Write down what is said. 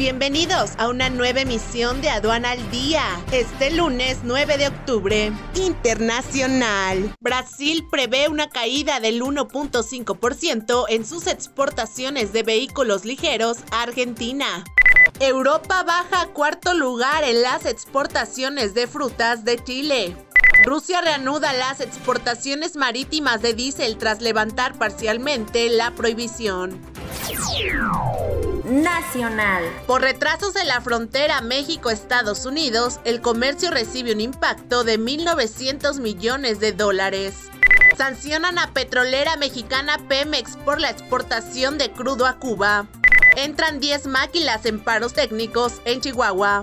Bienvenidos a una nueva emisión de Aduana al Día. Este lunes 9 de octubre. Internacional. Brasil prevé una caída del 1.5% en sus exportaciones de vehículos ligeros a Argentina. Europa baja a cuarto lugar en las exportaciones de frutas de Chile. Rusia reanuda las exportaciones marítimas de diésel tras levantar parcialmente la prohibición. Nacional. Por retrasos en la frontera México-Estados Unidos, el comercio recibe un impacto de 1.900 millones de dólares. Sancionan a petrolera mexicana Pemex por la exportación de crudo a Cuba. Entran 10 máquinas en paros técnicos en Chihuahua.